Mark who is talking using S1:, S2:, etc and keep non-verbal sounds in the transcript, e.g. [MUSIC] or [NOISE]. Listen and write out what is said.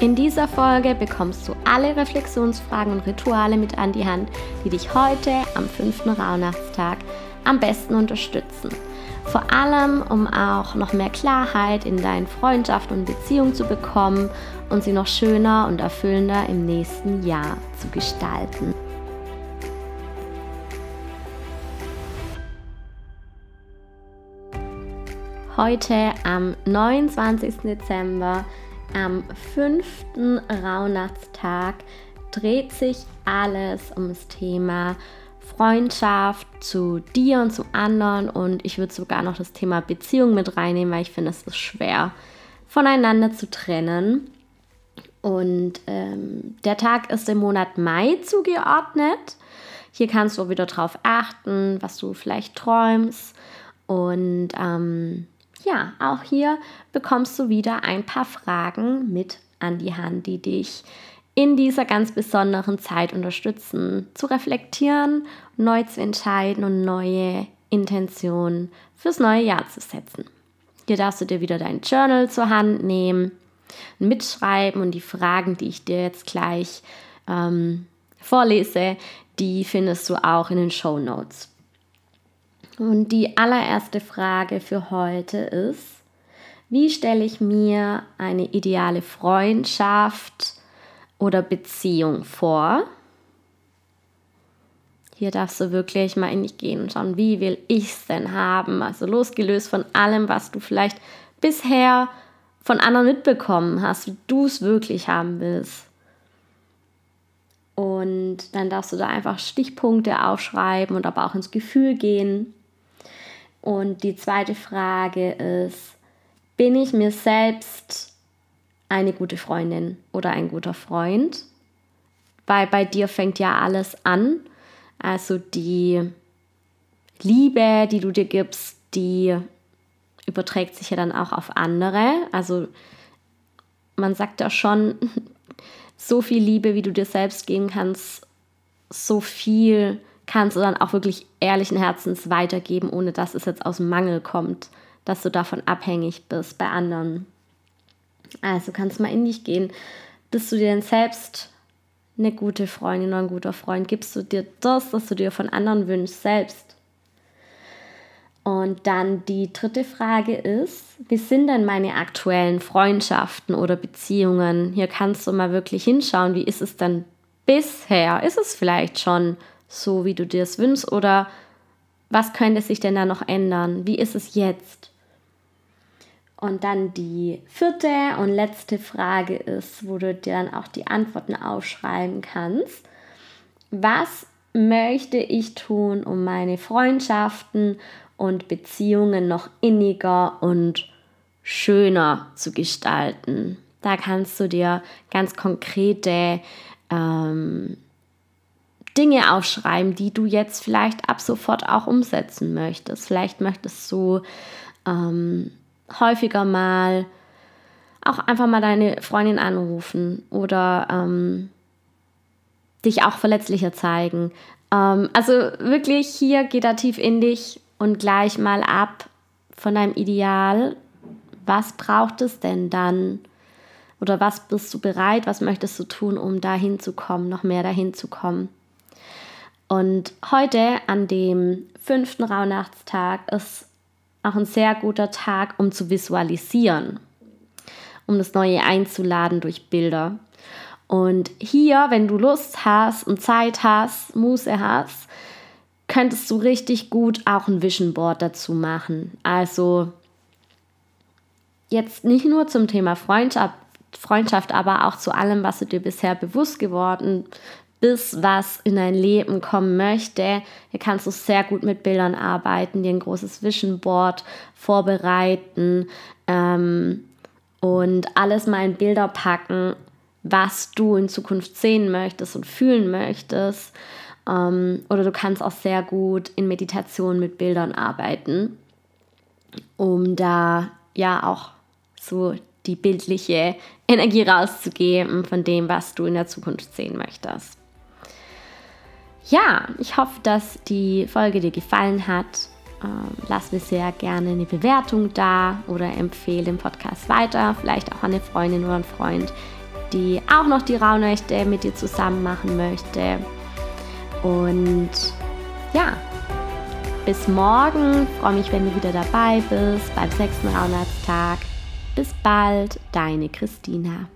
S1: In dieser Folge bekommst du alle Reflexionsfragen und Rituale mit an die Hand, die dich heute am fünften Rauhnachtstag am besten unterstützen. Vor allem, um auch noch mehr Klarheit in deinen Freundschaft und Beziehung zu bekommen und sie noch schöner und erfüllender im nächsten Jahr zu gestalten. Heute am 29. Dezember am fünften Rauhnachtstag dreht sich alles ums Thema Freundschaft zu dir und zu anderen und ich würde sogar noch das Thema Beziehung mit reinnehmen, weil ich finde, es ist schwer voneinander zu trennen. Und ähm, der Tag ist im Monat Mai zugeordnet. Hier kannst du wieder drauf achten, was du vielleicht träumst. Und ähm, ja, auch hier bekommst du wieder ein paar Fragen mit an die Hand, die dich in dieser ganz besonderen Zeit unterstützen, zu reflektieren, neu zu entscheiden und neue Intentionen fürs neue Jahr zu setzen. Hier darfst du dir wieder dein Journal zur Hand nehmen, mitschreiben und die Fragen, die ich dir jetzt gleich ähm, vorlese, die findest du auch in den Show Notes. Und die allererste Frage für heute ist, wie stelle ich mir eine ideale Freundschaft oder Beziehung vor? Hier darfst du wirklich mal in dich gehen und schauen, wie will ich es denn haben? Also losgelöst von allem, was du vielleicht bisher von anderen mitbekommen hast, wie du es wirklich haben willst. Und dann darfst du da einfach Stichpunkte aufschreiben und aber auch ins Gefühl gehen. Und die zweite Frage ist, bin ich mir selbst eine gute Freundin oder ein guter Freund? Weil bei dir fängt ja alles an. Also die Liebe, die du dir gibst, die überträgt sich ja dann auch auf andere. Also man sagt ja schon, [LAUGHS] so viel Liebe, wie du dir selbst geben kannst, so viel kannst du dann auch wirklich ehrlichen Herzens weitergeben, ohne dass es jetzt aus Mangel kommt, dass du davon abhängig bist bei anderen. Also kannst du mal in dich gehen. Bist du dir denn selbst eine gute Freundin oder ein guter Freund? Gibst du dir das, was du dir von anderen wünschst, selbst? Und dann die dritte Frage ist, wie sind denn meine aktuellen Freundschaften oder Beziehungen? Hier kannst du mal wirklich hinschauen, wie ist es denn bisher? Ist es vielleicht schon so, wie du dir es wünschst? Oder was könnte sich denn da noch ändern? Wie ist es jetzt? Und dann die vierte und letzte Frage ist, wo du dir dann auch die Antworten aufschreiben kannst. Was möchte ich tun, um meine Freundschaften und Beziehungen noch inniger und schöner zu gestalten? Da kannst du dir ganz konkrete ähm, Dinge aufschreiben, die du jetzt vielleicht ab sofort auch umsetzen möchtest. Vielleicht möchtest du ähm, häufiger mal auch einfach mal deine Freundin anrufen oder ähm, dich auch verletzlicher zeigen. Ähm, also wirklich hier geht da tief in dich und gleich mal ab von deinem Ideal. Was braucht es denn dann? Oder was bist du bereit, was möchtest du tun, um dahin zu kommen, noch mehr dahin zu kommen? Und heute, an dem fünften Rauhnachtstag, ist auch ein sehr guter Tag, um zu visualisieren, um das Neue einzuladen durch Bilder. Und hier, wenn du Lust hast und Zeit hast, Muße hast, könntest du richtig gut auch ein Vision Board dazu machen. Also jetzt nicht nur zum Thema Freundschaft, Freundschaft, aber auch zu allem, was du dir bisher bewusst geworden bis was in dein Leben kommen möchte. Hier kannst du sehr gut mit Bildern arbeiten, dir ein großes Vision Board vorbereiten ähm, und alles mal in Bilder packen, was du in Zukunft sehen möchtest und fühlen möchtest. Ähm, oder du kannst auch sehr gut in Meditation mit Bildern arbeiten, um da ja auch so die bildliche Energie rauszugeben von dem, was du in der Zukunft sehen möchtest. Ja, ich hoffe, dass die Folge dir gefallen hat. Ähm, lass mir sehr gerne eine Bewertung da oder empfehle den Podcast weiter. Vielleicht auch an eine Freundin oder einen Freund, die auch noch die Rauhnächte mit dir zusammen machen möchte. Und ja, bis morgen. Ich freue mich, wenn du wieder dabei bist beim sechsten Rauhnachtstag. Bis bald, deine Christina.